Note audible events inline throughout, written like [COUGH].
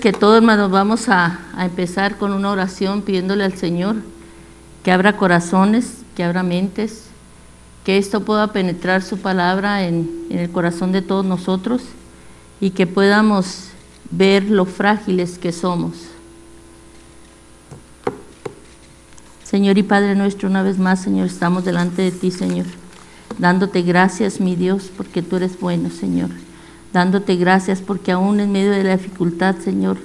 Que todos hermanos vamos a, empezar con una oración pidiéndole al Señor que abra corazones, que abra mentes, que esto pueda penetrar su palabra en el corazón de todos nosotros y que podamos ver lo frágiles que somos. Señor y Padre nuestro, una vez más, Señor, estamos delante de ti, Señor, dándote gracias, mi Dios, porque tú eres bueno, Señor dándote gracias porque aún en medio de la dificultad, Señor,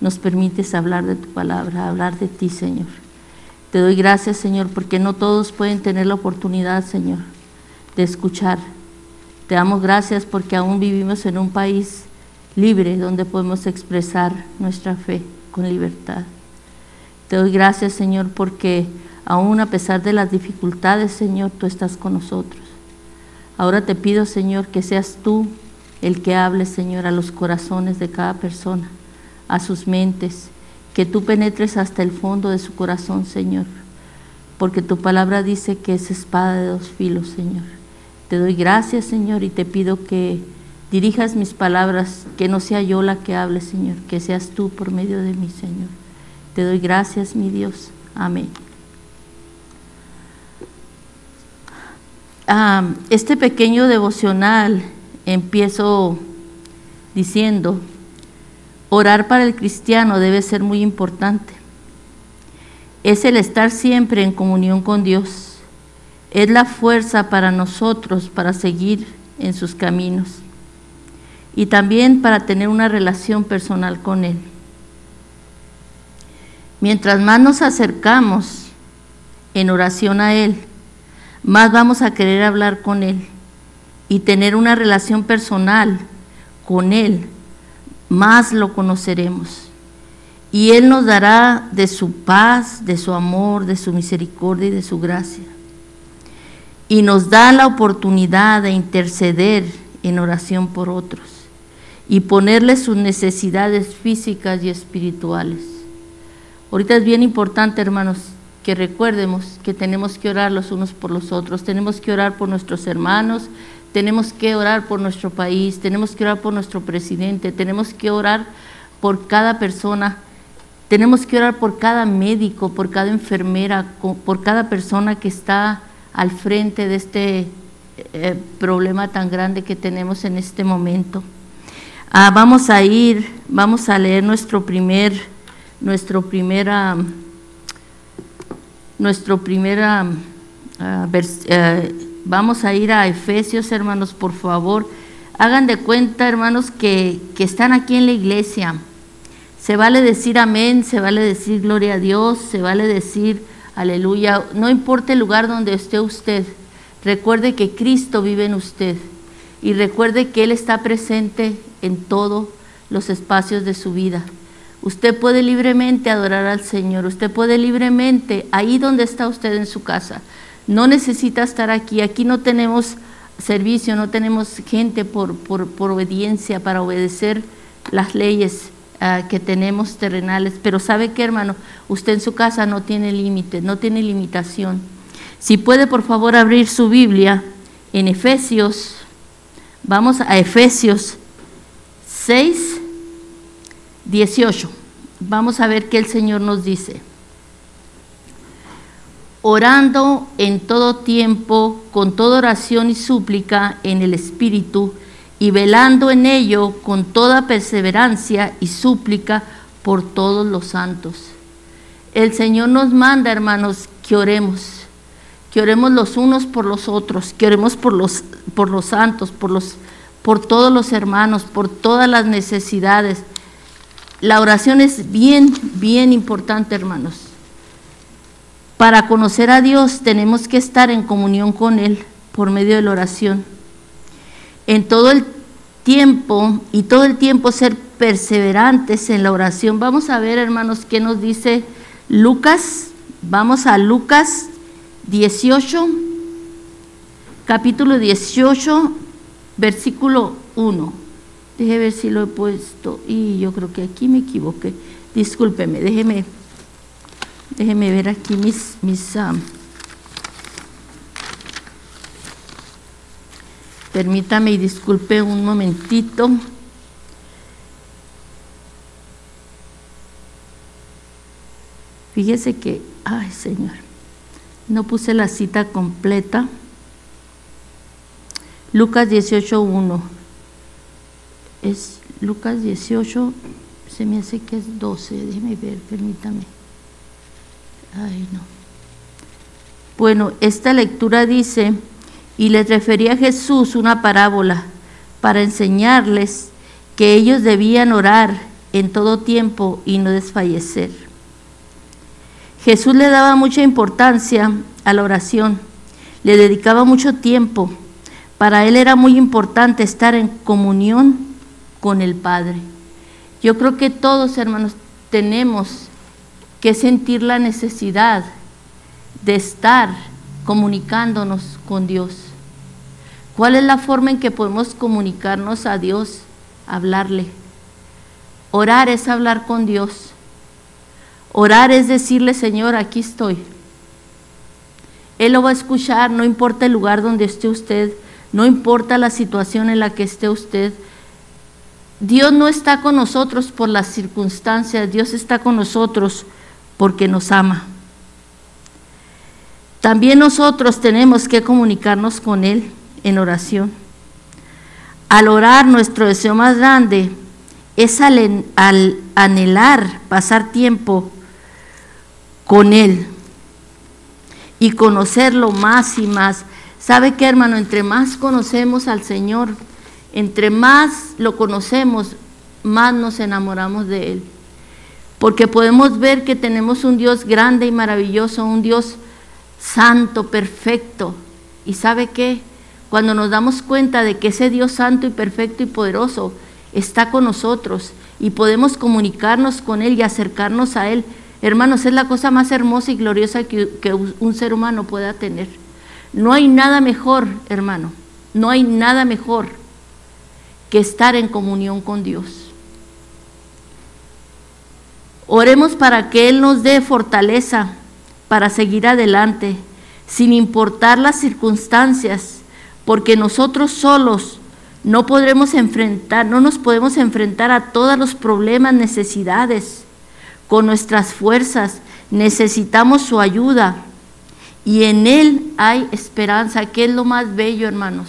nos permites hablar de tu palabra, hablar de ti, Señor. Te doy gracias, Señor, porque no todos pueden tener la oportunidad, Señor, de escuchar. Te damos gracias porque aún vivimos en un país libre donde podemos expresar nuestra fe con libertad. Te doy gracias, Señor, porque aún a pesar de las dificultades, Señor, tú estás con nosotros. Ahora te pido, Señor, que seas tú el que hable, Señor, a los corazones de cada persona, a sus mentes, que tú penetres hasta el fondo de su corazón, Señor, porque tu palabra dice que es espada de dos filos, Señor. Te doy gracias, Señor, y te pido que dirijas mis palabras, que no sea yo la que hable, Señor, que seas tú por medio de mí, Señor. Te doy gracias, mi Dios. Amén. Ah, este pequeño devocional empiezo diciendo, orar para el cristiano debe ser muy importante. Es el estar siempre en comunión con Dios. Es la fuerza para nosotros para seguir en sus caminos y también para tener una relación personal con Él. Mientras más nos acercamos en oración a Él, más vamos a querer hablar con Él y tener una relación personal con Él, más lo conoceremos. Y Él nos dará de su paz, de su amor, de su misericordia y de su gracia. Y nos da la oportunidad de interceder en oración por otros y ponerle sus necesidades físicas y espirituales. Ahorita es bien importante, hermanos, que recuerdemos que tenemos que orar los unos por los otros, tenemos que orar por nuestros hermanos, tenemos que orar por nuestro país, tenemos que orar por nuestro presidente, tenemos que orar por cada persona, tenemos que orar por cada médico, por cada enfermera, por cada persona que está al frente de este eh, problema tan grande que tenemos en este momento. Ah, vamos a ir, vamos a leer nuestro primer, nuestro primera, nuestro primera uh, Vamos a ir a Efesios, hermanos, por favor. Hagan de cuenta, hermanos, que, que están aquí en la iglesia. Se vale decir amén, se vale decir gloria a Dios, se vale decir aleluya. No importa el lugar donde esté usted. Recuerde que Cristo vive en usted y recuerde que Él está presente en todos los espacios de su vida. Usted puede libremente adorar al Señor, usted puede libremente, ahí donde está usted en su casa, no necesita estar aquí. Aquí no tenemos servicio, no tenemos gente por, por, obediencia para obedecer las leyes ah, que tenemos terrenales. Pero sabe qué, hermano, usted en su casa no tiene límite, no tiene limitación. Si puede, por favor, abrir su Biblia en Efesios, vamos a Efesios 6, 18. Vamos a ver qué el Señor nos dice orando en todo tiempo, con toda oración y súplica en el Espíritu, y velando en ello con toda perseverancia y súplica por todos los santos. El Señor nos manda, hermanos, que oremos, que oremos los unos por los otros, que oremos por los, por los santos, por, los, por todos los hermanos, por todas las necesidades. La oración es bien, bien importante, hermanos. Para conocer a Dios tenemos que estar en comunión con Él por medio de la oración. En todo el tiempo y todo el tiempo ser perseverantes en la oración. Vamos a ver, hermanos, qué nos dice Lucas. Vamos a Lucas 18, capítulo 18, versículo 1. Déjeme ver si lo he puesto. Y yo creo que aquí me equivoqué. Discúlpeme, déjeme Déjeme ver aquí mis, mis permítame y disculpe un momentito. Fíjese que, ay Señor, no puse la cita completa. Lucas 18.1. Es Lucas 18, se me hace que es 12, déjeme ver, permítame. Ay, no. Bueno, esta lectura dice, y les refería a Jesús una parábola para enseñarles que ellos debían orar en todo tiempo y no desfallecer. Jesús le daba mucha importancia a la oración, le dedicaba mucho tiempo. Para él era muy importante estar en comunión con el Padre. Yo creo que todos, hermanos, tenemos que sentir la necesidad de estar comunicándonos con Dios. ¿Cuál es la forma en que podemos comunicarnos a Dios? Hablarle. Orar es hablar con Dios. Orar es decirle, Señor, aquí estoy. Él lo va a escuchar, no importa el lugar donde esté usted, no importa la situación en la que esté usted. Dios no está con nosotros por las circunstancias, Dios está con nosotros porque nos ama. También nosotros tenemos que comunicarnos con Él en oración. Al orar, nuestro deseo más grande es al, anhelar pasar tiempo con Él y conocerlo más y más. ¿Sabe qué, hermano? Entre más conocemos al Señor, entre más lo conocemos, más nos enamoramos de Él porque podemos ver que tenemos un Dios grande y maravilloso, un Dios santo, perfecto. ¿Y sabe qué? Cuando nos damos cuenta de que ese Dios santo y perfecto y poderoso está con nosotros y podemos comunicarnos con Él y acercarnos a Él, hermanos, es la cosa más hermosa y gloriosa que, que un ser humano pueda tener. No hay nada mejor, hermano, no hay nada mejor que estar en comunión con Dios. Oremos para que Él nos dé fortaleza para seguir adelante, sin importar las circunstancias, porque nosotros solos no podremos enfrentar, no nos podemos enfrentar a todos los problemas, necesidades. Con nuestras fuerzas necesitamos su ayuda y en Él hay esperanza, que es lo más bello, hermanos.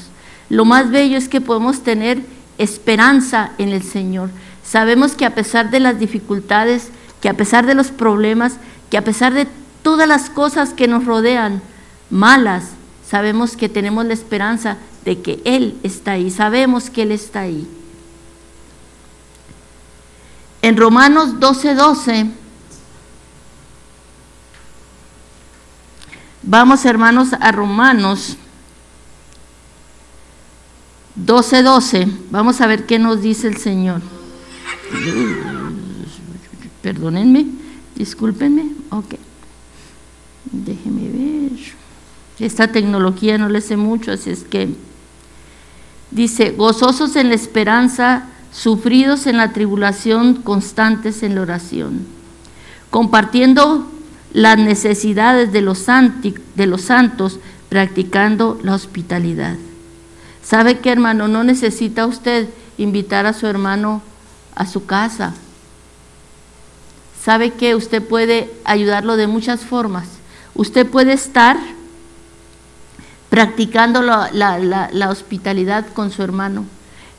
Lo más bello es que podemos tener esperanza en el Señor. Sabemos que a pesar de las dificultades, que a pesar de los problemas, que a pesar de todas las cosas que nos rodean, malas, sabemos que tenemos la esperanza de que Él está ahí, sabemos que Él está ahí. En Romanos 12:12, 12, vamos hermanos a Romanos 12:12, 12, vamos a ver qué nos dice el Señor. Perdónenme, discúlpenme. Ok. Déjenme ver. Esta tecnología no le sé mucho, así es que dice, gozosos en la esperanza, sufridos en la tribulación, constantes en la oración, compartiendo las necesidades de los, de los santos, practicando la hospitalidad. ¿Sabe qué, hermano? No necesita usted invitar a su hermano a su casa sabe que usted puede ayudarlo de muchas formas. Usted puede estar practicando la, hospitalidad con su hermano.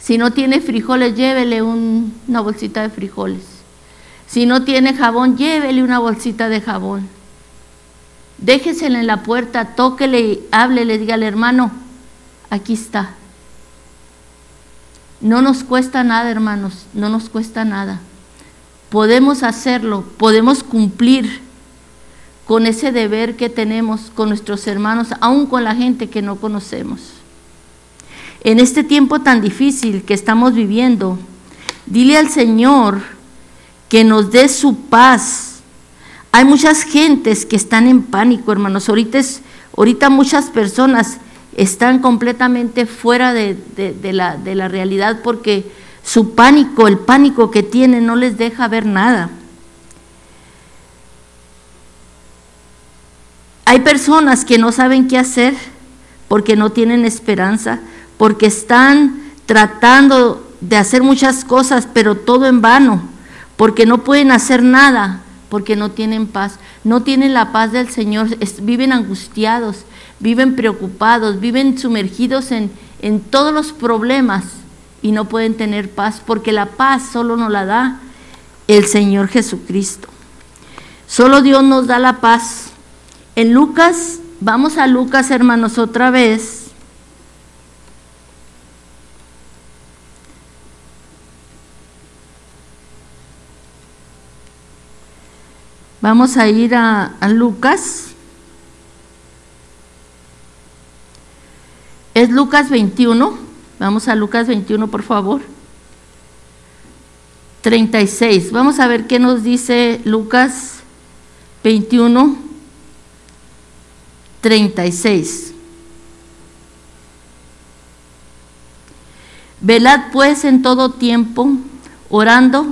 Si no tiene frijoles, llévele una bolsita de frijoles. Si no tiene jabón, llévele una bolsita de jabón. Déjesela en la puerta, tóquele, háblele, dígale, hermano, aquí está. No nos cuesta nada, hermanos, no nos cuesta nada podemos hacerlo, podemos cumplir con ese deber que tenemos con nuestros hermanos, aún con la gente que no conocemos. En este tiempo tan difícil que estamos viviendo, dile al Señor que nos dé su paz. Hay muchas gentes que están en pánico, hermanos. Ahorita, muchas personas están completamente fuera de la realidad porque su pánico, el pánico que tienen, no les deja ver nada. Hay personas que no saben qué hacer porque no tienen esperanza, porque están tratando de hacer muchas cosas, pero todo en vano, porque no pueden hacer nada, porque no tienen paz, no tienen la paz del Señor, viven angustiados, viven preocupados, viven sumergidos en, en todos los problemas y no pueden tener paz, porque la paz solo nos la da el Señor Jesucristo. Solo Dios nos da la paz. En Lucas, vamos a Lucas hermanos otra vez. Vamos a ir a, Lucas. Es Lucas 21. Vamos a Lucas 21, por favor. 36. Vamos a ver qué nos dice Lucas 21, 36. Velad pues en todo tiempo, orando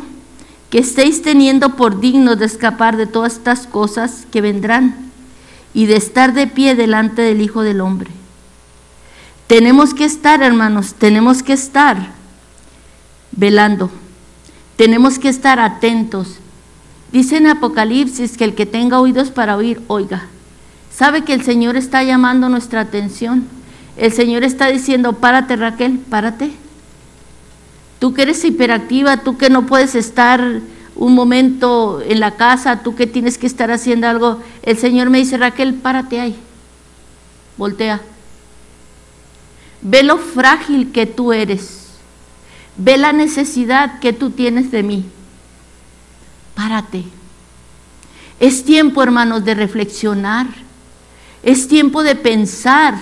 que estéis teniendo por digno de escapar de todas estas cosas que vendrán y de estar de pie delante del Hijo del Hombre. Tenemos que estar, hermanos, tenemos que estar velando, tenemos que estar atentos. Dice en Apocalipsis que el que tenga oídos para oír, oiga. Sabe que el Señor está llamando nuestra atención. El Señor está diciendo, párate Raquel, párate Tú que eres hiperactiva, tú que no puedes estar un momento en la casa, tú que tienes que estar haciendo algo, el Señor me dice, Raquel, párate ahí, voltea. Ve lo frágil que tú eres, ve la necesidad que tú tienes de mí. Párate. Es tiempo, hermanos, de reflexionar. Es tiempo de pensar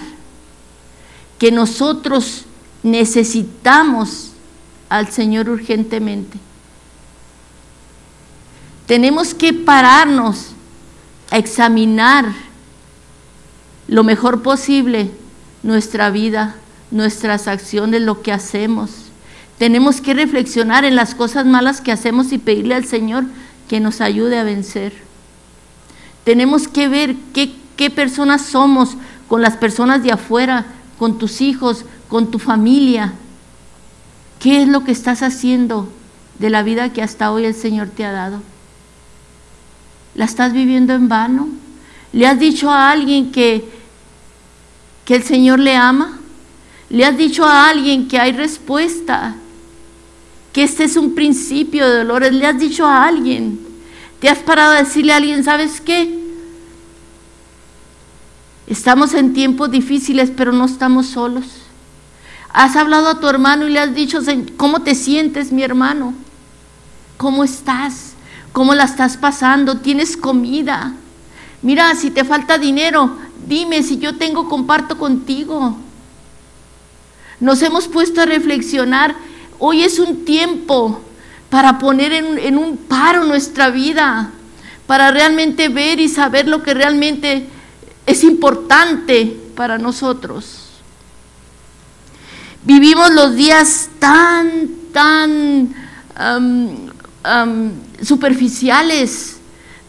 que nosotros necesitamos al Señor urgentemente. Tenemos que pararnos a examinar lo mejor posible nuestra vida, nuestras acciones, lo que hacemos. Tenemos que reflexionar en las cosas malas que hacemos y pedirle al Señor que nos ayude a vencer. Tenemos que ver qué, personas somos con las personas de afuera, con tus hijos, con tu familia ¿Qué es lo que estás haciendo de la vida que hasta hoy el Señor te ha dado? ¿La estás viviendo en vano? ¿Le has dicho a alguien que, que el Señor le ama? ¿Le has dicho a alguien que hay respuesta? Que este es un principio de dolores. ¿Le has dicho a alguien? ¿Te has parado a decirle a alguien, ¿sabes qué? Estamos en tiempos difíciles, pero no estamos solos. Has hablado a tu hermano y le has dicho, ¿cómo te sientes, mi hermano? ¿Cómo estás? ¿Cómo la estás pasando? ¿Tienes comida? Mira, si te falta dinero, dime si yo tengo, comparto contigo. Nos hemos puesto a reflexionar. Hoy es un tiempo para poner en, un paro nuestra vida, para realmente ver y saber lo que realmente es importante para nosotros. Vivimos los días tan, tan superficiales,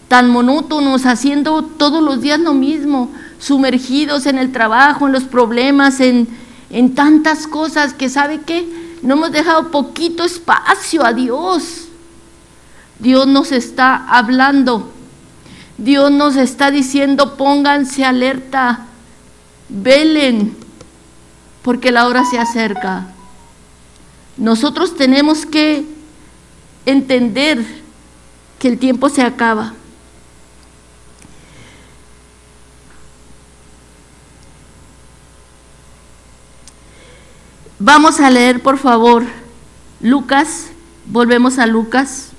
tan monótonos, haciendo todos los días lo mismo, sumergidos en el trabajo, en los problemas, en, en tantas cosas que sabe que no hemos dejado poquito espacio a Dios. Dios nos está hablando. Dios nos está diciendo, pónganse alerta, velen, porque la hora se acerca. Nosotros tenemos que entender que el tiempo se acaba. Vamos a leer, por favor, Lucas, volvemos a Lucas.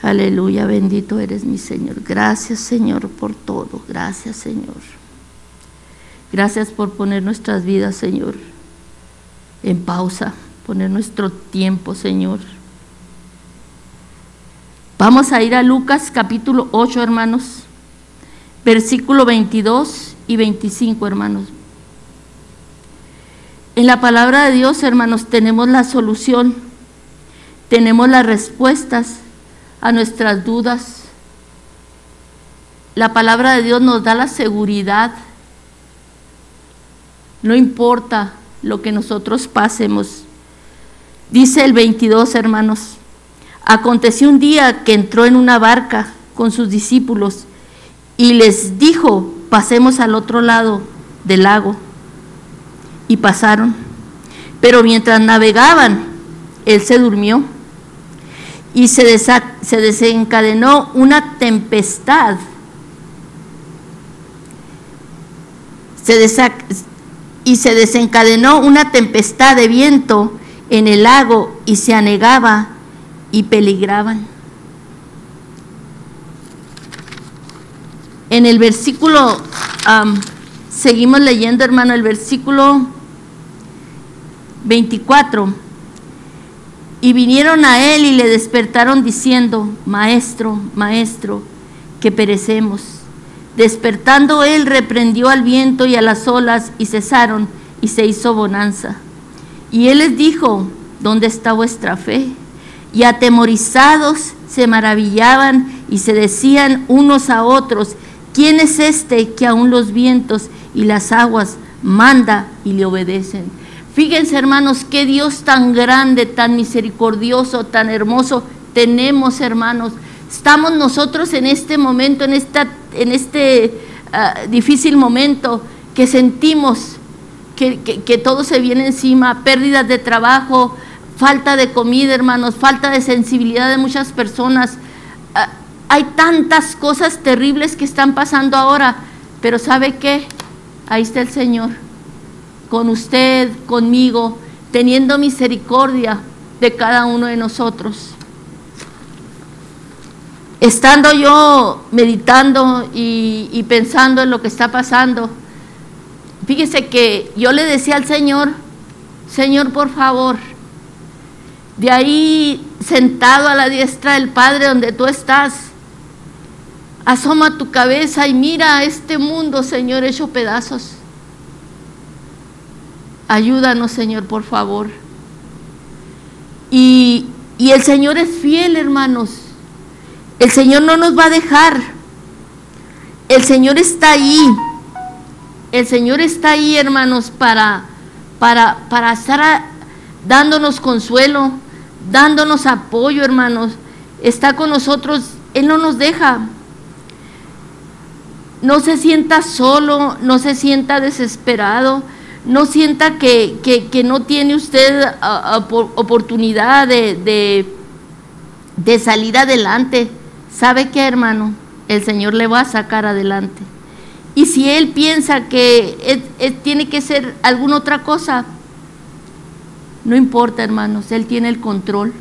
Aleluya, bendito eres mi Señor. Gracias Señor por todo. Gracias Señor. Gracias por poner nuestras vidas, Señor, en pausa, poner nuestro tiempo, Señor. Vamos a ir a Lucas capítulo 8, hermanos, versículo 22 y 25, hermanos. En la palabra de Dios, hermanos, tenemos la solución, tenemos las respuestas a nuestras dudas. La palabra de Dios nos da la seguridad no importa lo que nosotros pasemos. Dice el 22, hermanos, Aconteció un día que entró en una barca con sus discípulos y les dijo, pasemos al otro lado del lago. Y pasaron. Pero mientras navegaban, él se durmió y se, se desencadenó una tempestad. Y se desencadenó una tempestad de viento en el lago y se anegaba y peligraban. En el versículo, seguimos leyendo hermano, el versículo 24. Y vinieron a él y le despertaron diciendo, Maestro, Maestro, que perecemos. Despertando él reprendió al viento y a las olas y cesaron y se hizo bonanza. Y él les dijo, ¿dónde está vuestra fe? y atemorizados se maravillaban y se decían unos a otros, ¿quién es este que aún los vientos y las aguas manda y le obedecen? Fíjense hermanos, qué Dios tan grande, tan misericordioso, tan hermoso tenemos hermanos. Estamos nosotros en este momento, en, esta, en este ah, difícil momento que sentimos que, que todo se viene encima, pérdidas de trabajo, falta de comida, hermanos, falta de sensibilidad de muchas personas. Hay tantas cosas terribles que están pasando ahora, pero ¿sabe qué? Ahí está el Señor, con usted, conmigo, teniendo misericordia de cada uno de nosotros. Estando yo meditando y pensando en lo que está pasando, fíjese que yo le decía al Señor, Señor, por favor, de ahí sentado a la diestra del Padre donde tú estás, asoma tu cabeza y mira a este mundo, Señor, hecho pedazos. Ayúdanos, Señor, por favor. Y, y el Señor es fiel, hermanos. El Señor no nos va a dejar. El Señor está ahí. El Señor está ahí, hermanos, para, para, para estar dándonos consuelo, dándonos apoyo, hermanos. Está con nosotros, Él no nos deja. No se sienta solo, no se sienta desesperado, no sienta que, no tiene usted oportunidad de, de, salir adelante. ¿Sabe qué, hermano? El Señor le va a sacar adelante. Y si Él piensa que tiene que ser alguna otra cosa, no importa, hermanos, Él tiene el control.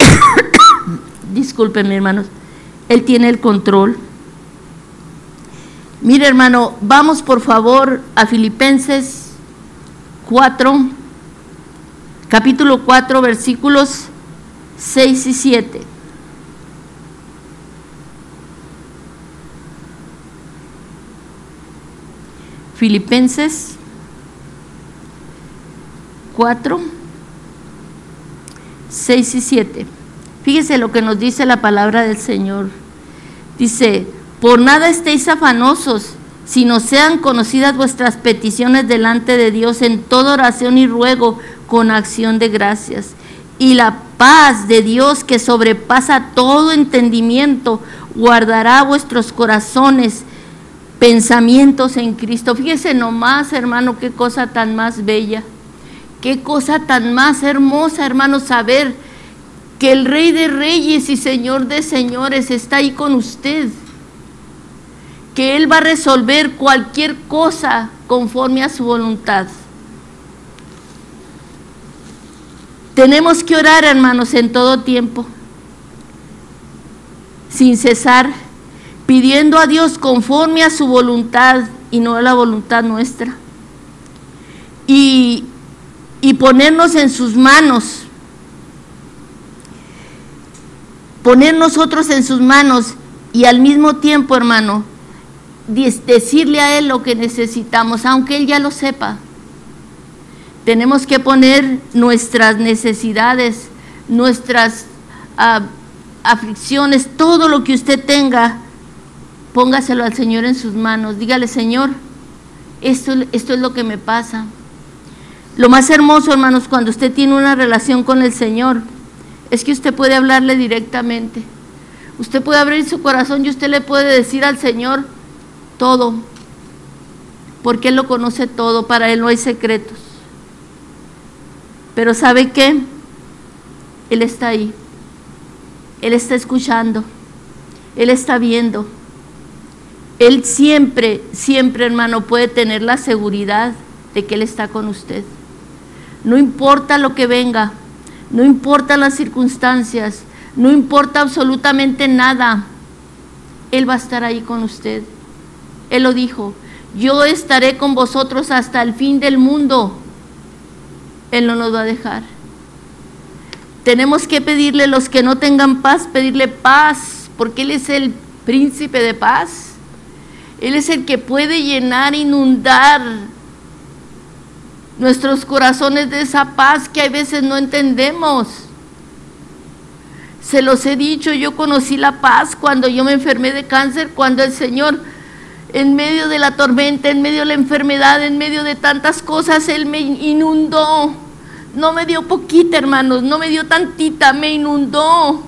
[COUGHS] Discúlpenme, hermanos. Él tiene el control. Mire, hermano, vamos por favor a Filipenses 4, capítulo 4, versículos 6 y 7. Filipenses 4, 6 y 7. Fíjese lo que nos dice la palabra del Señor. Dice, por nada estéis afanosos, sino sean conocidas vuestras peticiones delante de Dios en toda oración y ruego con acción de gracias. Y la paz de Dios que sobrepasa todo entendimiento guardará vuestros corazones, pensamientos en Cristo. Fíjese nomás, hermano, qué cosa tan más bella. Qué cosa tan más hermosa, hermano, saber que el Rey de Reyes y Señor de Señores está ahí con usted. Que Él va a resolver cualquier cosa conforme a su voluntad. Tenemos que orar, hermanos, en todo tiempo, sin cesar, pidiendo a Dios conforme a su voluntad y no a la voluntad nuestra. Y y ponernos en sus manos. Poner nosotros en sus manos y al mismo tiempo, hermano, decirle a Él lo que necesitamos, aunque Él ya lo sepa. Tenemos que poner nuestras necesidades, nuestras ah, aflicciones, todo lo que usted tenga, póngaselo al Señor en sus manos. Dígale, Señor, esto, esto es lo que me pasa. Lo más hermoso, hermanos, cuando usted tiene una relación con el Señor, es que usted puede hablarle directamente. Usted puede abrir su corazón y usted le puede decir al Señor todo, porque Él lo conoce todo, para Él no hay secretos. Pero ¿sabe qué? Él está ahí, Él está escuchando, Él está viendo. Él siempre, siempre hermano puede tener la seguridad de que Él está con usted. No importa lo que venga, no importa las circunstancias, no importa absolutamente nada, Él va a estar ahí con usted. Él lo dijo, yo estaré con vosotros hasta el fin del mundo. Él no nos va a dejar. Tenemos que pedirle los que no tengan paz, pedirle paz, porque Él es el príncipe de paz. Él es el que puede llenar, inundar nuestros corazones de esa paz que a veces no entendemos. Se los he dicho, yo conocí la paz cuando yo me enfermé de cáncer, cuando el Señor, en medio de la tormenta, en medio de la enfermedad, en medio de tantas cosas, Él me inundó. No me dio poquita, hermanos, no me dio tantita, me inundó.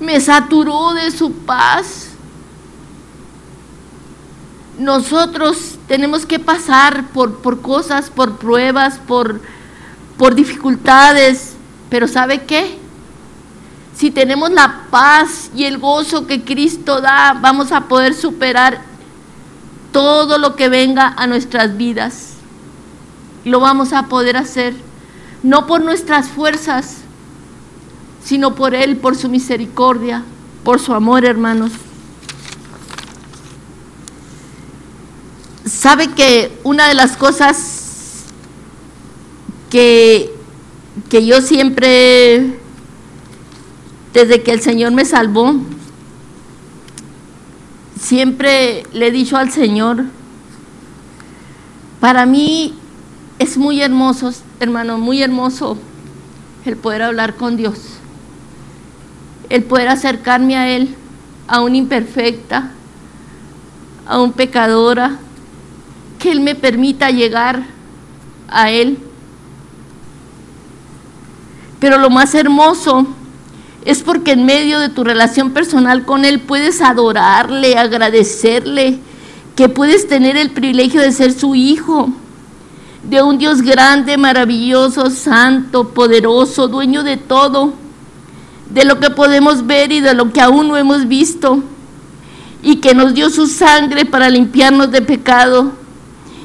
Me saturó de su paz. Nosotros tenemos que pasar por, por cosas, por pruebas, por, por dificultades, pero ¿sabe qué? Si tenemos la paz y el gozo que Cristo da, vamos a poder superar todo lo que venga a nuestras vidas. Lo vamos a poder hacer, no por nuestras fuerzas, sino por Él, por su misericordia, por su amor, hermanos. Sabe que una de las cosas que, que yo siempre desde que el Señor me salvó, siempre le he dicho al Señor, para mí es muy hermoso, hermano, muy hermoso el poder hablar con Dios, el poder acercarme a Él, a una imperfecta, a un pecadora, que Él me permita llegar a Él. Pero lo más hermoso es porque en medio de tu relación personal con Él puedes adorarle, agradecerle, que puedes tener el privilegio de ser su hijo, de un Dios grande, maravilloso, santo, poderoso, dueño de todo, de lo que podemos ver y de lo que aún no hemos visto, y que nos dio su sangre para limpiarnos de pecado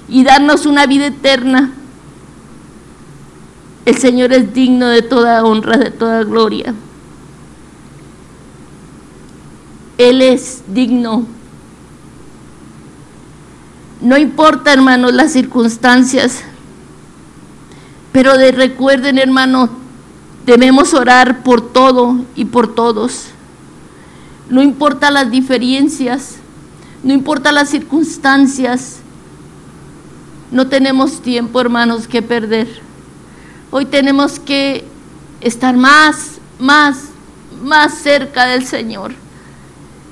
y darnos una vida eterna. El Señor es digno de toda honra, de toda gloria. Él es digno. No importa, hermanos, las circunstancias, pero de, recuerden, hermanos, debemos orar por todo y por todos. No importa las diferencias, no importa las circunstancias, no tenemos tiempo, hermanos, que perder. Hoy tenemos que estar más, más, más cerca del Señor.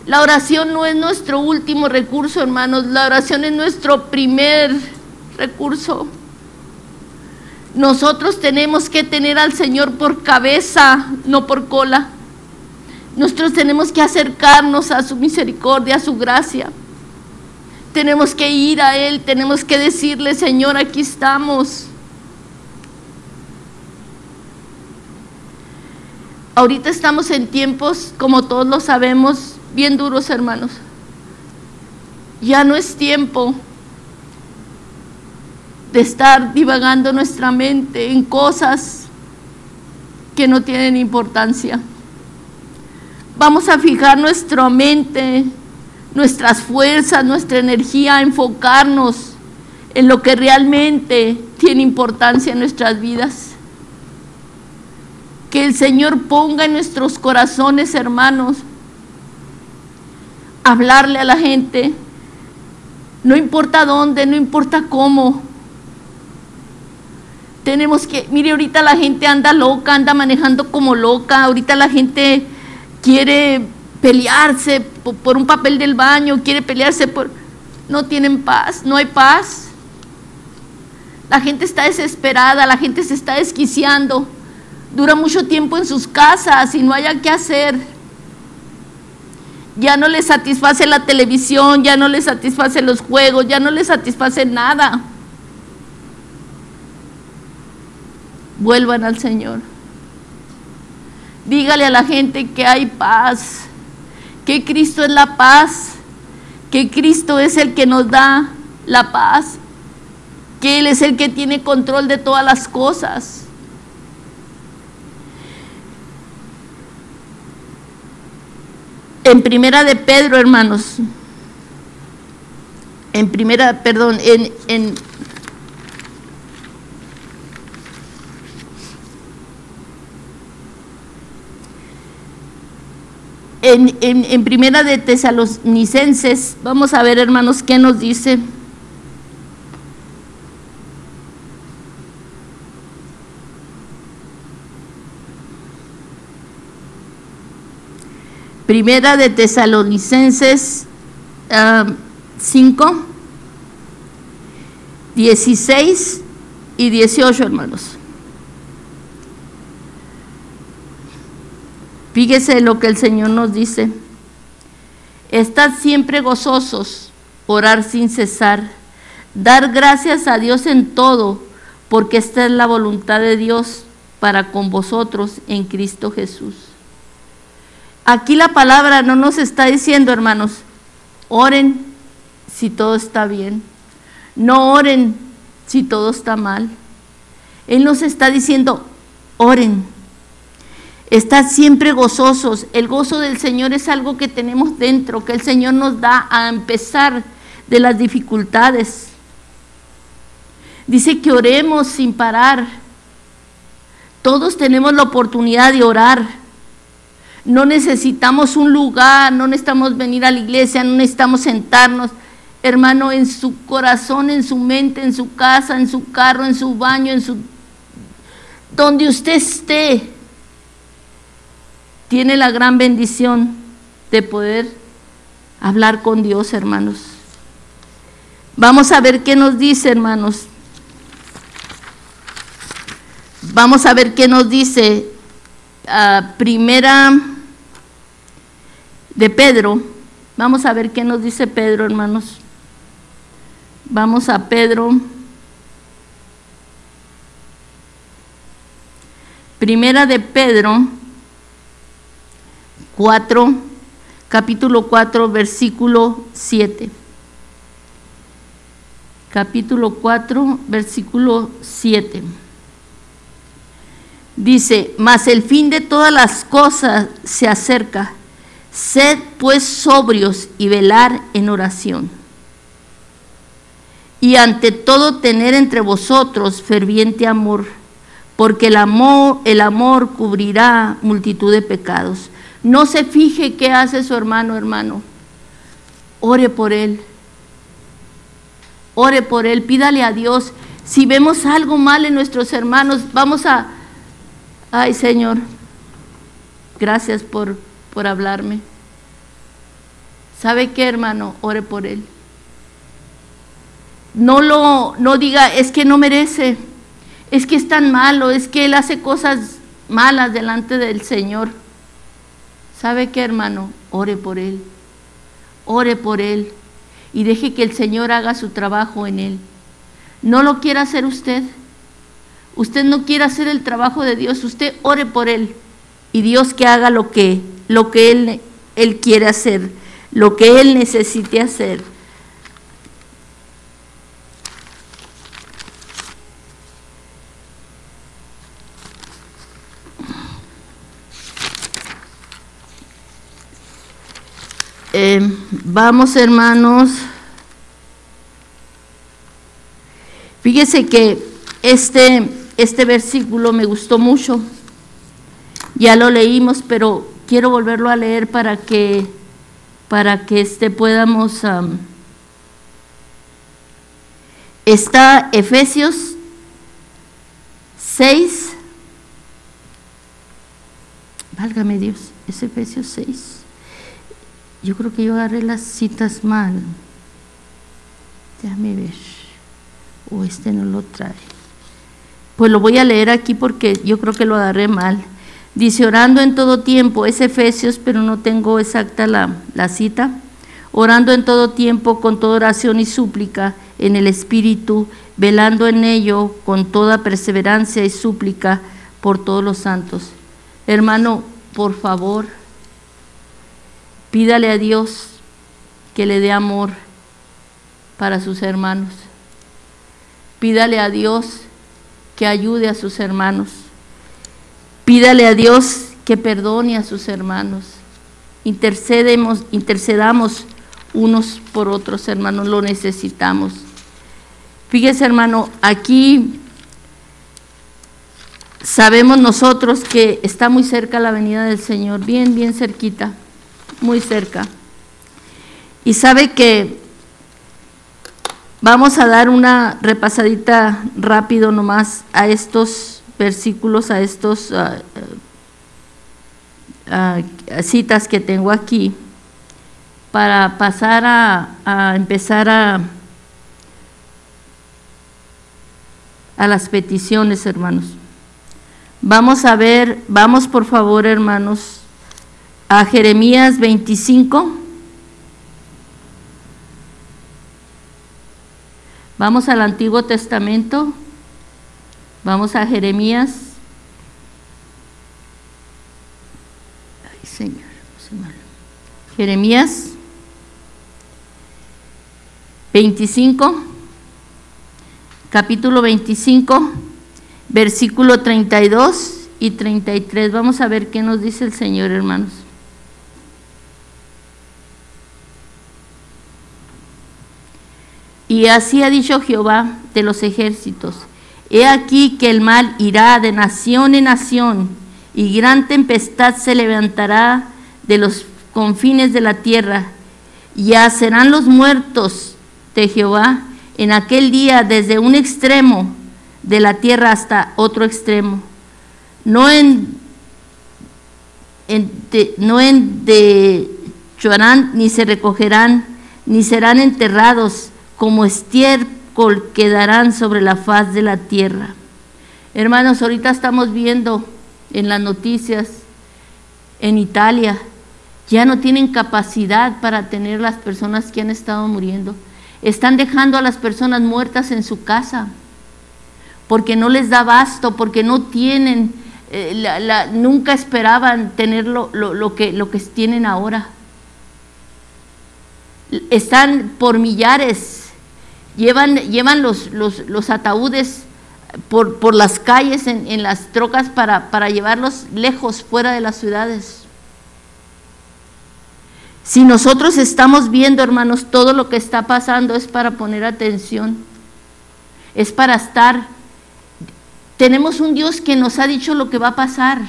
La oración no es nuestro último recurso, hermanos. La oración es nuestro primer recurso. Nosotros tenemos que tener al Señor por cabeza, no por cola. Nosotros tenemos que acercarnos a su misericordia, a su gracia. Tenemos que ir a Él, tenemos que decirle, Señor, aquí estamos. Ahorita estamos en tiempos, como todos lo sabemos, bien duros, hermanos. Ya no es tiempo de estar divagando nuestra mente en cosas que no tienen importancia. Vamos a fijar nuestra mente, nuestras fuerzas, nuestra energía, a enfocarnos en lo que realmente tiene importancia en nuestras vidas. Que el Señor ponga en nuestros corazones, hermanos, hablarle a la gente, no importa dónde, no importa cómo. Tenemos que, mire, ahorita la gente anda loca, anda manejando como loca, ahorita la gente quiere pelearse por, un papel del baño, quiere pelearse por... No tienen paz, no hay paz. La gente está desesperada, la gente se está desquiciando. dura mucho tiempo en sus casas y no haya qué hacer. Ya no les satisface la televisión, ya no les satisface los juegos, ya no les satisface nada. Vuelvan al Señor. Dígale a la gente que hay paz, que Cristo es la paz, que Cristo es el que nos da la paz, que Él es el que tiene control de todas las cosas. En primera de Pedro, hermanos, en primera, perdón, en, en En, en, primera de Tesalonicenses, vamos a ver hermanos qué nos dice. Primera de Tesalonicenses 5, uh, 16 y 18, hermanos. Fíjese lo que el Señor nos dice. Estad siempre gozosos, orar sin cesar, dar gracias a Dios en todo, porque esta es la voluntad de Dios para con vosotros en Cristo Jesús. Aquí la palabra no nos está diciendo, hermanos, oren si todo está bien. No oren si todo está mal. Él nos está diciendo, oren. Estad siempre gozosos. El gozo del Señor es algo que tenemos dentro, que el Señor nos da a empezar de las dificultades. Dice que oremos sin parar. Todos tenemos la oportunidad de orar. No necesitamos un lugar, no necesitamos venir a la iglesia, no necesitamos sentarnos. Hermano, en su corazón, en su mente, en su casa, en su carro, en su baño, en su... Donde usted esté, tiene la gran bendición de poder hablar con Dios, hermanos. Vamos a ver qué nos dice, hermanos. Vamos a ver qué nos dice uh, primera de Pedro. Vamos a ver qué nos dice Pedro, hermanos. Vamos a Pedro. Primera de Pedro 4, capítulo 4, versículo 7. Capítulo 4, versículo 7. Dice, mas el fin de todas las cosas se acerca. Sed pues sobrios y velar en oración. Y ante todo tener entre vosotros ferviente amor, porque el amor, el amor cubrirá multitud de pecados. No se fije qué hace su hermano, hermano. Ore por él. Ore por él, pídale a Dios. Si vemos algo mal en nuestros hermanos, vamos a Ay, Señor, gracias por, por hablarme. ¿Sabe qué, hermano? Ore por él. No lo no diga, es que no merece. Es que es tan malo, es que él hace cosas malas delante del Señor. ¿Sabe qué, hermano? Ore por él. Ore por él y deje que el Señor haga su trabajo en él. No lo quiera hacer usted usted no quiere hacer el trabajo de Dios, usted ore por él y Dios que haga lo que, lo que él, él quiere hacer, lo que él necesite hacer. Eh, vamos hermanos, fíjese que este este versículo me gustó mucho. Ya lo leímos, pero quiero volverlo a leer para que para que este podamos está Efesios 6 Válgame Dios, es Efesios 6. Yo creo que yo agarré las citas mal. Déjame ver. O este no lo trae. Pues lo voy a leer aquí porque yo creo que lo agarré mal. Dice, orando en todo tiempo, es Efesios, pero no tengo exacta la, la cita. Orando en todo tiempo con toda oración y súplica en el Espíritu, velando en ello con toda perseverancia y súplica por todos los santos. Hermano, por favor, pídale a Dios que le dé amor para sus hermanos. Pídale a Dios que ayude a sus hermanos. Pídale a Dios que perdone a sus hermanos. Intercedemos, intercedamos unos por otros, hermanos, lo necesitamos. Fíjese, hermano, aquí sabemos nosotros que está muy cerca la venida del Señor, bien, bien cerquita, muy cerca. Y sabe que vamos a dar una repasadita rápido nomás a estos versículos, a estos ah, ah, citas que tengo aquí, para pasar a, a empezar a, a las peticiones, hermanos. Vamos a ver, vamos por favor, hermanos, a Jeremías 25. Vamos al Antiguo Testamento, vamos a Jeremías. Ay, Señor, Jeremías 25, capítulo 25, versículo 32 y 33. Vamos a ver qué nos dice el Señor, hermanos. Y así ha dicho Jehová de los ejércitos, he aquí que el mal irá de nación en nación, y gran tempestad se levantará de los confines de la tierra, y serán los muertos de Jehová en aquel día desde un extremo de la tierra hasta otro extremo. No en, no en de ni se recogerán, ni serán enterrados, como estiércol quedarán sobre la faz de la tierra. Hermanos, ahorita estamos viendo en las noticias en Italia, ya no tienen capacidad para tener las personas que han estado muriendo. Están dejando a las personas muertas en su casa porque no les da basto, porque no tienen, eh, nunca esperaban tener lo, que, lo que tienen ahora. Están por millares llevan, los, ataúdes por, las calles, en, las trocas, para, llevarlos lejos, fuera de las ciudades. Si nosotros estamos viendo, hermanos, todo lo que está pasando es para poner atención, es para estar. Tenemos un Dios que nos ha dicho lo que va a pasar.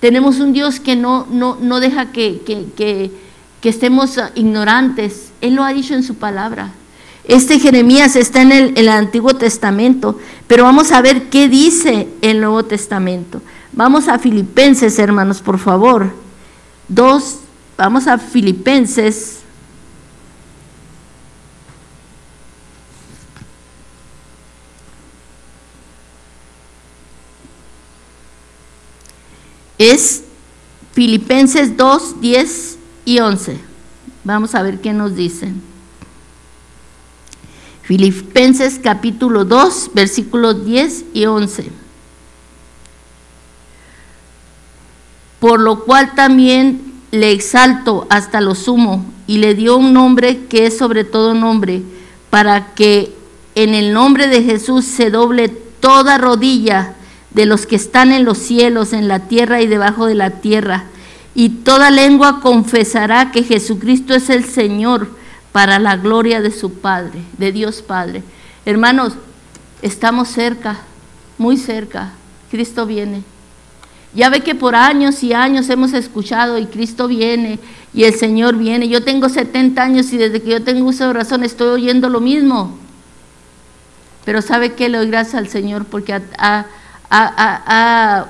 Tenemos un Dios que no, no, no deja que, que, que estemos ignorantes. Él lo ha dicho en su palabra. Este Jeremías está en el, Antiguo Testamento, pero vamos a ver qué dice el Nuevo Testamento. Vamos a Filipenses, hermanos, por favor. Dos, vamos a Filipenses. Es Filipenses 2, 10 y 11. Vamos a ver qué nos dicen. Filipenses capítulo 2, versículos 10 y 11. Por lo cual también le exalto hasta lo sumo y le dio un nombre que es sobre todo nombre, para que en el nombre de Jesús se doble toda rodilla de los que están en los cielos, en la tierra y debajo de la tierra, y toda lengua confesará que Jesucristo es el Señor para la gloria de su Padre, de Dios Padre. Hermanos, estamos cerca, muy cerca. Cristo viene. Ya ve que por años y años hemos escuchado y Cristo viene y el Señor viene. Yo tengo 70 años y desde que yo tengo uso de razón estoy oyendo lo mismo. Pero ¿sabe qué? Le doy gracias al Señor porque ha, ha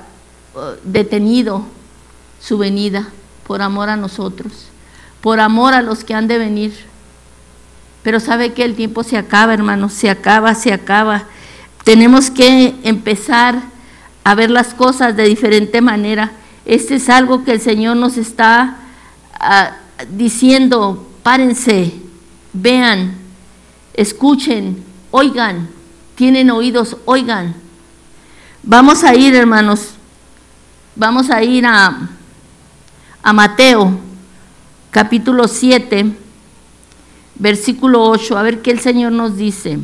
uh, detenido su venida por amor a nosotros, por amor a los que han de venir. Pero sabe que el tiempo se acaba, hermanos, se acaba, se acaba. Tenemos que empezar a ver las cosas de diferente manera. Este es algo que el Señor nos está ah, diciendo, párense, vean, escuchen, oigan, tienen oídos, oigan. Vamos a ir, hermanos, vamos a ir a, a Mateo, capítulo 7, versículo 8, a ver qué el Señor nos dice.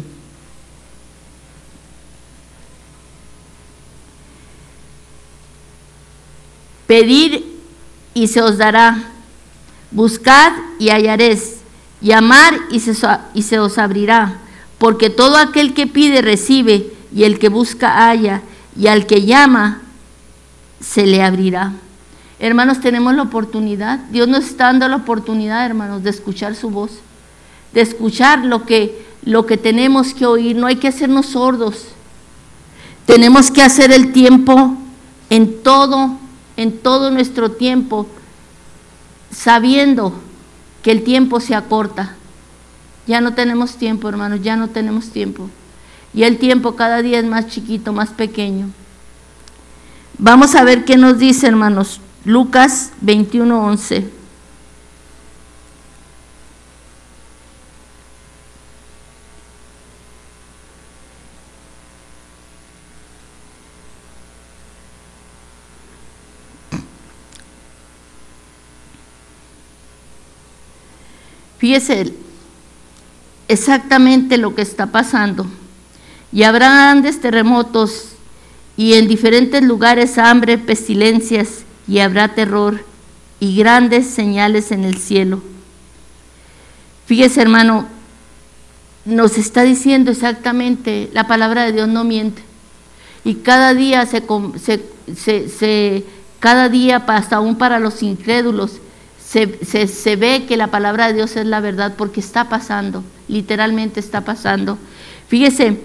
Pedir y se os dará. Buscad y hallaréis. Llamar y se, y se os abrirá. Porque todo aquel que pide recibe, y el que busca halla, y al que llama se le abrirá. Hermanos, tenemos la oportunidad, Dios nos está dando la oportunidad, hermanos, de escuchar su voz, de escuchar lo que, lo que tenemos que oír. No hay que hacernos sordos. Tenemos que hacer el tiempo en todo en todo nuestro tiempo, sabiendo que el tiempo se acorta. Ya no tenemos tiempo, hermanos, ya no tenemos tiempo. Y el tiempo cada día es más chiquito, más pequeño. Vamos a ver qué nos dice, hermanos. Lucas 21, 11. Fíjese exactamente lo que está pasando. Y habrá grandes terremotos y en diferentes lugares hambre, pestilencias y habrá terror y grandes señales en el cielo. Fíjese hermano, nos está diciendo exactamente, la palabra de Dios no miente. Y cada día se, se, se cada día pasa aún para los incrédulos se, ve que la palabra de Dios es la verdad porque está pasando, literalmente está pasando. Fíjese,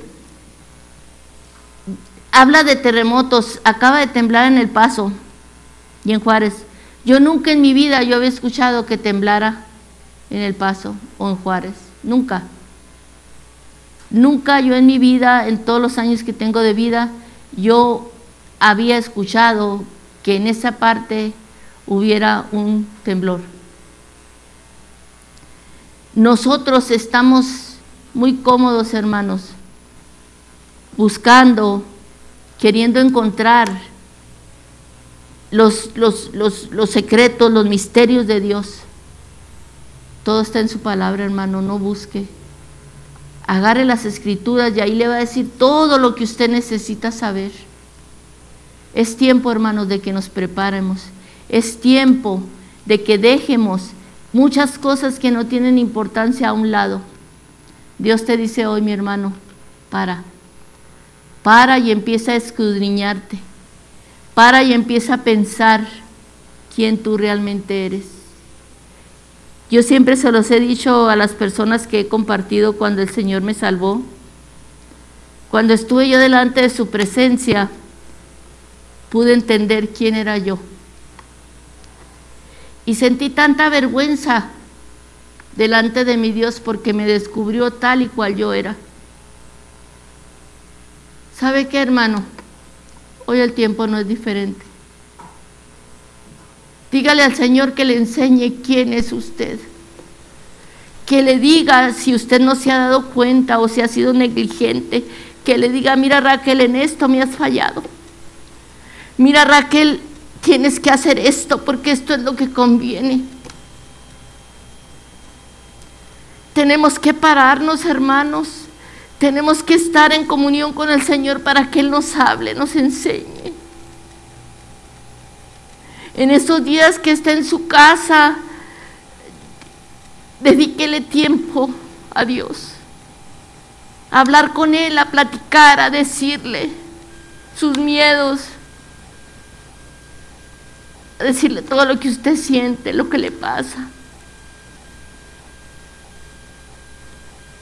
habla de terremotos, acaba de temblar en El Paso y en Juárez. Yo nunca en mi vida yo había escuchado que temblara en El Paso o en Juárez, nunca. Nunca yo en mi vida, en todos los años que tengo de vida, yo había escuchado que en esa parte hubiera un temblor. Nosotros estamos muy cómodos, hermanos, buscando, queriendo encontrar los, secretos, los misterios de Dios. Todo está en su palabra, hermano, no busque. Agarre las escrituras y ahí le va a decir todo lo que usted necesita saber. Es tiempo, hermanos, de que nos preparemos. Es tiempo de que dejemos muchas cosas que no tienen importancia a un lado. Dios te dice hoy, mi hermano, para. Para y empieza a escudriñarte. Para y empieza a pensar quién tú realmente eres. Yo siempre se los he dicho a las personas que he compartido cuando el Señor me salvó. Cuando estuve yo delante de su presencia, pude entender quién era yo. Y sentí tanta vergüenza delante de mi Dios porque me descubrió tal y cual yo era. ¿Sabe qué, hermano? Hoy el tiempo no es diferente. Dígale al Señor que le enseñe quién es usted. Que le diga si usted no se ha dado cuenta o si ha sido negligente. Que le diga, mira Raquel, en esto me has fallado. Mira Raquel, tienes que hacer esto porque esto es lo que conviene. Tenemos que pararnos, hermanos. Tenemos que estar en comunión con el Señor para que Él nos hable, nos enseñe. En esos días que esté en su casa, dedíquele tiempo a Dios. A hablar con Él, a platicar, a decirle sus miedos, decirle todo lo que usted siente, lo que le pasa.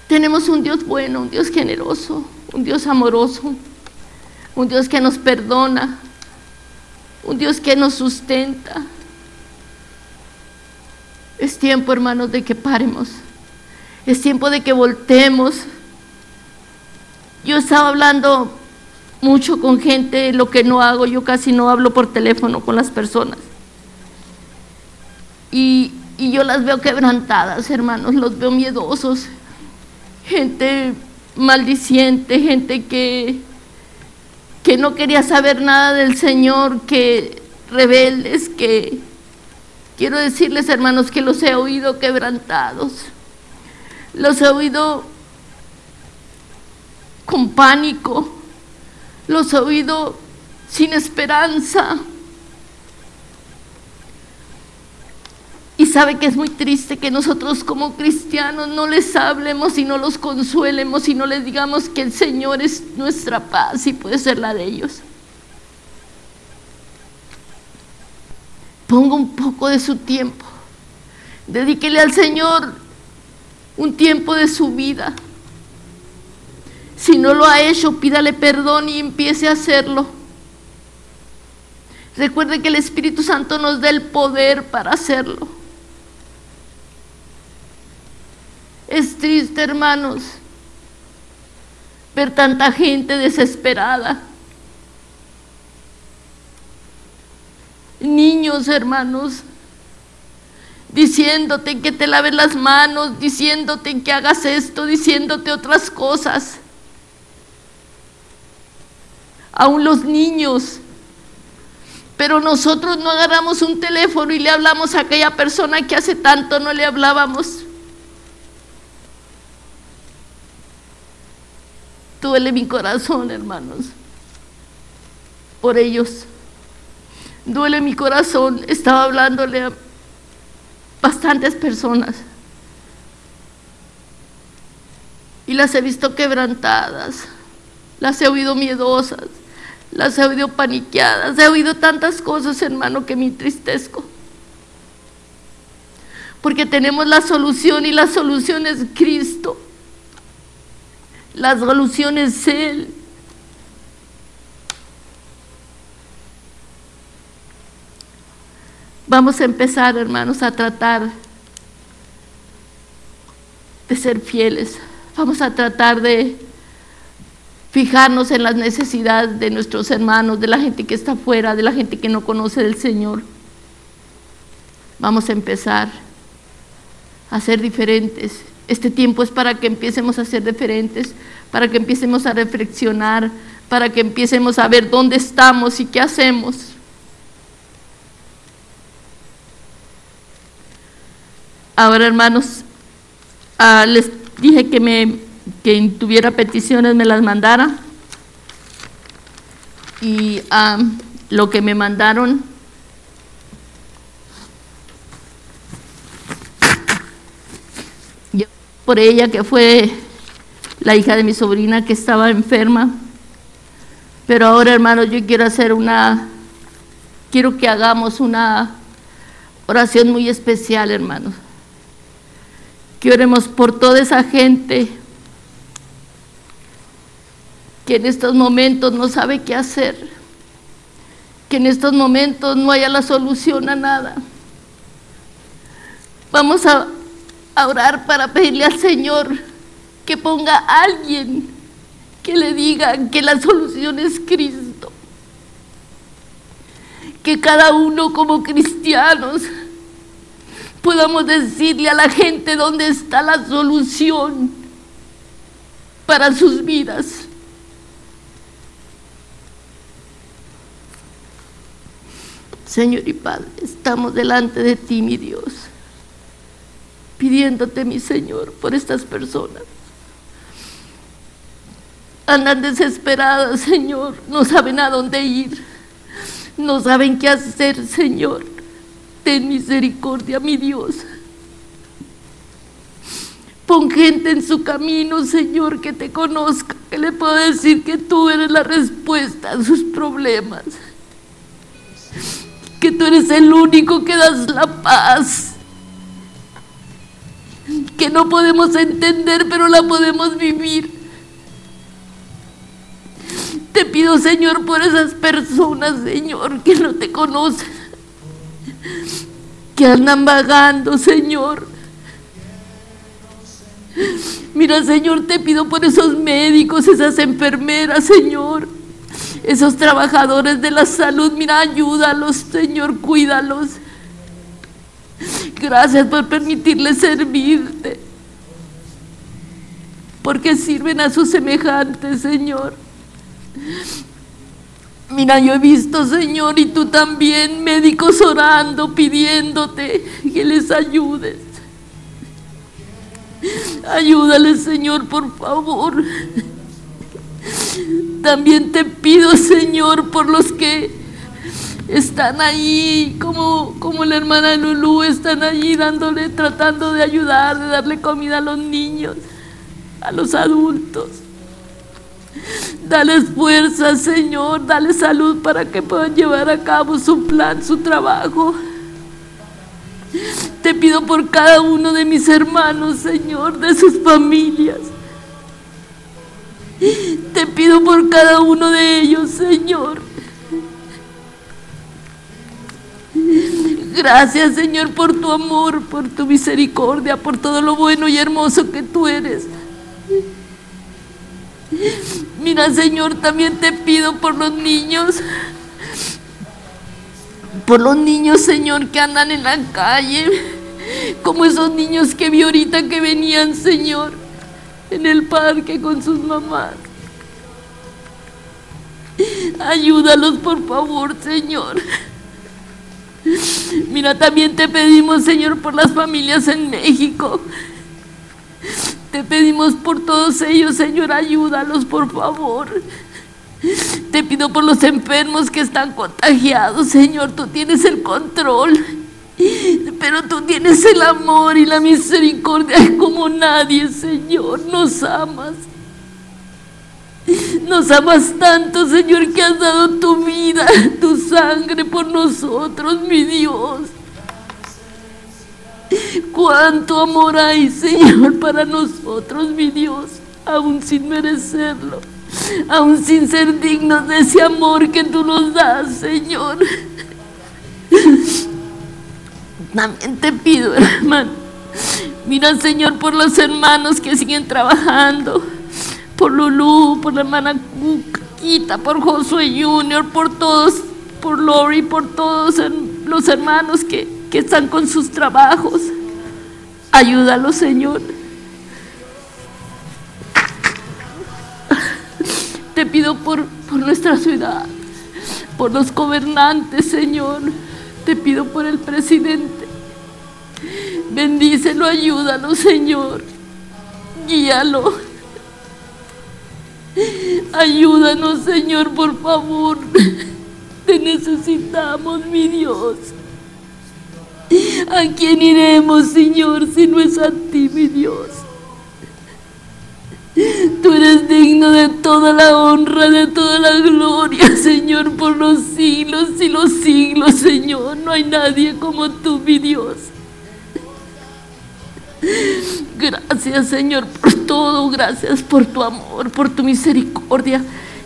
Tenemos un Dios bueno, un Dios generoso, un Dios amoroso, un Dios que nos perdona, un Dios que nos sustenta. Es tiempo, hermanos, de que paremos. Es tiempo de que voltemos Yo estaba hablando mucho con gente, lo que no hago, yo casi no hablo por teléfono con las personas. Y, y yo las veo quebrantadas, hermanos, los veo miedosos. Gente maldiciente, gente que, que no quería saber nada del Señor, que rebeldes, que quiero decirles, hermanos, que los he oído quebrantados. Los he oído con pánico, los he oído sin esperanza. Y sabe que es muy triste que nosotros como cristianos no les hablemos y no los consuelemos y no les digamos que el Señor es nuestra paz y puede ser la de ellos. Ponga un poco de su tiempo. Dedíquele al Señor un tiempo de su vida. Si no lo ha hecho, pídale perdón y empiece a hacerlo. Recuerde que el Espíritu Santo nos da el poder para hacerlo. Es triste, hermanos, ver tanta gente desesperada. Niños, hermanos, diciéndote que te laves las manos, diciéndote que hagas esto, diciéndote otras cosas aún los niños. Pero nosotros no agarramos un teléfono y le hablamos a aquella persona que hace tanto no le hablábamos. Duele mi corazón, hermanos, por ellos. Duele mi corazón. Estaba hablándole a bastantes personas y las he visto quebrantadas, las he oído miedosas las he oído paniqueadas, he oído tantas cosas, hermano, que me entristezco. Porque tenemos la solución y la solución es Cristo. La solución es Él. Vamos a empezar, hermanos, a tratar de ser fieles. Vamos a tratar de fijarnos en las necesidades de nuestros hermanos, de la gente que está afuera, de la gente que no conoce del Señor. Vamos a empezar a ser diferentes. Este tiempo es para que empecemos a ser diferentes, para que empecemos a reflexionar, para que empecemos a ver dónde estamos y qué hacemos. Ahora, hermanos, ah, les dije que me quien tuviera peticiones me las mandara. Y lo que me mandaron por ella que fue la hija de mi sobrina que estaba enferma. Pero ahora, hermanos, yo quiero hacer una, quiero que hagamos una oración muy especial, hermanos. Que oremos por toda esa gente que en estos momentos no sabe qué hacer, que en estos momentos no haya la solución a nada. Vamos a, orar para pedirle al Señor que ponga a alguien que le diga que la solución es Cristo. Que cada uno como cristianos podamos decirle a la gente dónde está la solución para sus vidas. Señor y Padre, estamos delante de ti, mi Dios, pidiéndote, mi Señor, por estas personas. Andan desesperadas, Señor, no saben a dónde ir, no saben qué hacer, Señor. Ten misericordia, mi Dios. Pon gente en su camino, Señor, que te conozca, que le pueda decir que tú eres la respuesta a sus problemas que tú eres el único que das la paz, que no podemos entender, pero la podemos vivir. Te pido, Señor, por esas personas, Señor, que no te conocen, que andan vagando, Señor, Mira, Señor, te pido por esos médicos, esas enfermeras, Señor. Esos trabajadores de la salud, mira, ayúdalos, Señor, cuídalos. Gracias por permitirles servirte. Porque sirven a sus semejantes, Señor. Mira, yo he visto, Señor, y tú también, médicos orando, pidiéndote que les ayudes. Ayúdales, Señor, por favor. También te pido, Señor, por los que están ahí, como, como la hermana Lulú, están allí dándole, tratando de ayudar, de darle comida a los niños, a los adultos. Dales fuerza, Señor, dale salud para que puedan llevar a cabo su plan, su trabajo. Te pido por cada uno de mis hermanos, Señor, de sus familias. Te pido por cada uno de ellos, Señor. Gracias, Señor, por tu amor, por tu misericordia, por todo lo bueno y hermoso que tú eres. Mira, Señor, también te pido por los niños, por los niños, Señor, que andan en la calle, como esos niños que vi ahorita que venían, Señor, en el parque con sus mamás. Ayúdalos, por favor, Señor. Mira, también te pedimos, Señor, por las familias en México. Te pedimos por todos ellos, Señor, ayúdalos, por favor. Te pido por los enfermos que están contagiados, Señor, tú tienes el control. Pero tú tienes el amor y la misericordia como nadie, Señor, nos amas. Nos amas tanto, Señor, que has dado tu vida, tu sangre por nosotros, mi Dios. Cuánto amor hay, Señor, para nosotros, mi Dios, aún sin merecerlo, aún sin ser dignos de ese amor que tú nos das, Señor. También te pido, hermano, mira, Señor, por los hermanos que siguen trabajando, por Lulú, por la hermana Cuquita, por Josué Junior, por todos, por Lori, por todos los hermanos que que están con sus trabajos. Ayúdalo, Señor. Te pido por, por nuestra ciudad, por los gobernantes, Señor. Te pido por el presidente. Bendícelo, ayúdalo, Señor. Guíalo. Ayúdanos, Señor, por favor. Te necesitamos, mi Dios. ¿A quién iremos, Señor, si no es a ti, mi Dios? Tú eres digno de toda la honra, de toda la gloria, Señor, por los siglos y los siglos, Señor. No hay nadie como tú, mi Dios. Gracias, Señor, por todo. Gracias por tu amor, por tu misericordia.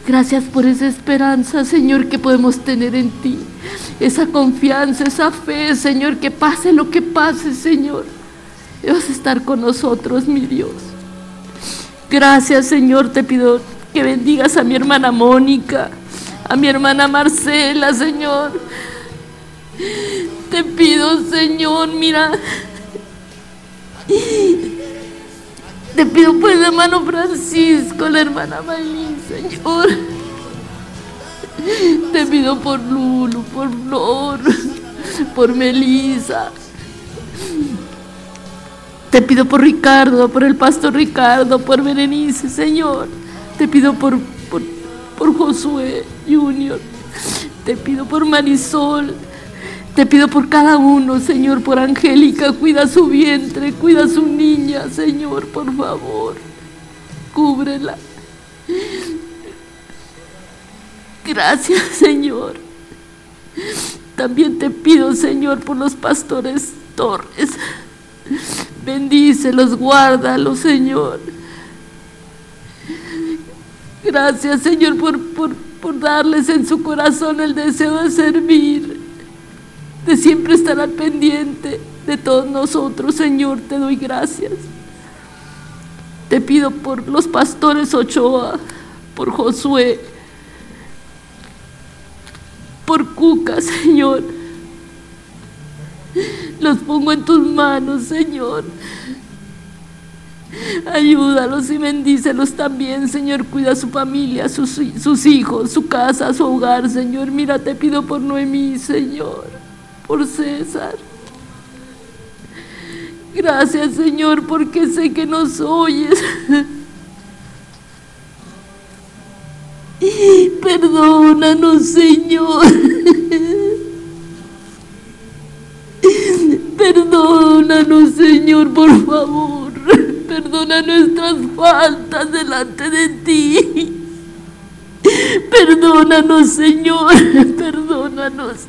Gracias por esa esperanza, Señor, que podemos tener en ti. Esa confianza, esa fe, Señor, que pase lo que pase, Señor. Vas a estar con nosotros, mi Dios. Gracias, Señor, te pido que bendigas a mi hermana Mónica, a mi hermana Marcela, Señor. Te pido, Señor, mira, te pido por el hermano Francisco, la hermana Maylin, Señor. Te pido por Lulu, por Flor, por Melisa. Te pido por Ricardo, por el pastor Ricardo, por Berenice, Señor. Te pido por, por, por Josué Junior. Te pido por Marisol. Te pido por cada uno, Señor, por Angélica, cuida su vientre, cuida su niña, Señor, por favor. Cúbrela. Gracias, Señor. También te pido, Señor, por los pastores Torres. Bendícelos, guárdalos, Señor. Gracias, Señor, por, por, por darles en su corazón el deseo de servir de siempre estar al pendiente de todos nosotros, Señor, te doy gracias. Te pido por los pastores Ochoa, por Josué, por Cuca, Señor. Los pongo en tus manos, Señor. Ayúdalos y bendícelos también, Señor. Cuida a su familia, sus, sus hijos, su casa, su hogar, Señor. Mira, te pido por Noemí, Señor, por César. Gracias, Señor, porque sé que nos oyes. Perdónanos, Señor. Perdónanos, Señor, por favor. Perdona nuestras faltas delante de ti. Perdónanos, Señor. Perdónanos.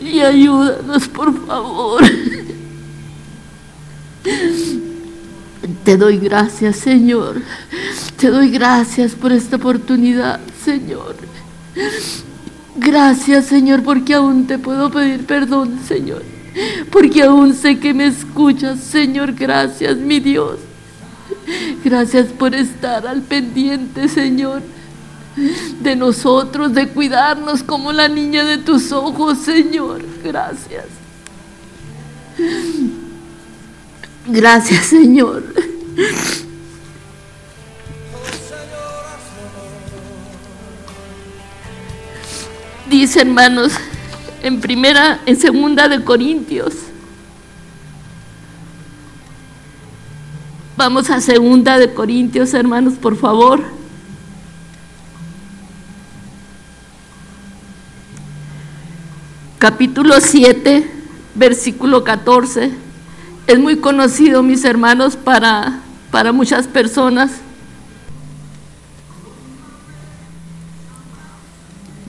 Y ayúdanos, por favor. Te doy gracias, Señor. Te doy gracias por esta oportunidad, Señor. Gracias, Señor, porque aún te puedo pedir perdón, Señor. Porque aún sé que me escuchas, Señor. Gracias, mi Dios. Gracias por estar al pendiente, Señor, de nosotros, de cuidarnos como la niña de tus ojos, Señor. Gracias. Gracias, Señor. Dice, hermanos, en primera, en segunda de Corintios. Vamos a segunda de Corintios, hermanos, por favor. Capítulo 7, versículo 14. Es muy conocido, mis hermanos, para, para muchas personas.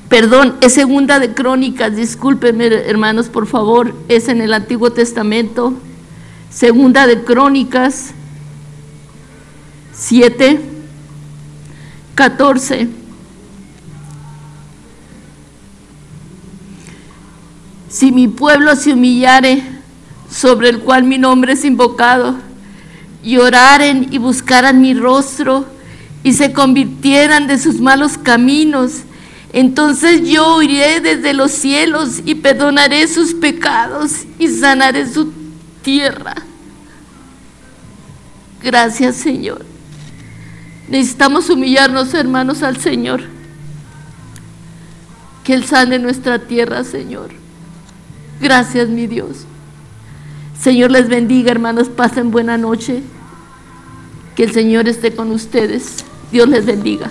Perdón, es segunda de Crónicas, discúlpenme hermanos, por favor, es en el Antiguo Testamento. Segunda de Crónicas 7, 14. Si mi pueblo se humillare, sobre el cual mi nombre es invocado, y oraren y buscaran mi rostro, y se convirtieran de sus malos caminos, entonces yo iré desde los cielos y perdonaré sus pecados y sanaré su tierra. Gracias Señor. Necesitamos humillarnos hermanos al Señor. Que Él sane nuestra tierra, Señor. Gracias mi Dios. Señor les bendiga hermanos, pasen buena noche. Que el Señor esté con ustedes. Dios les bendiga.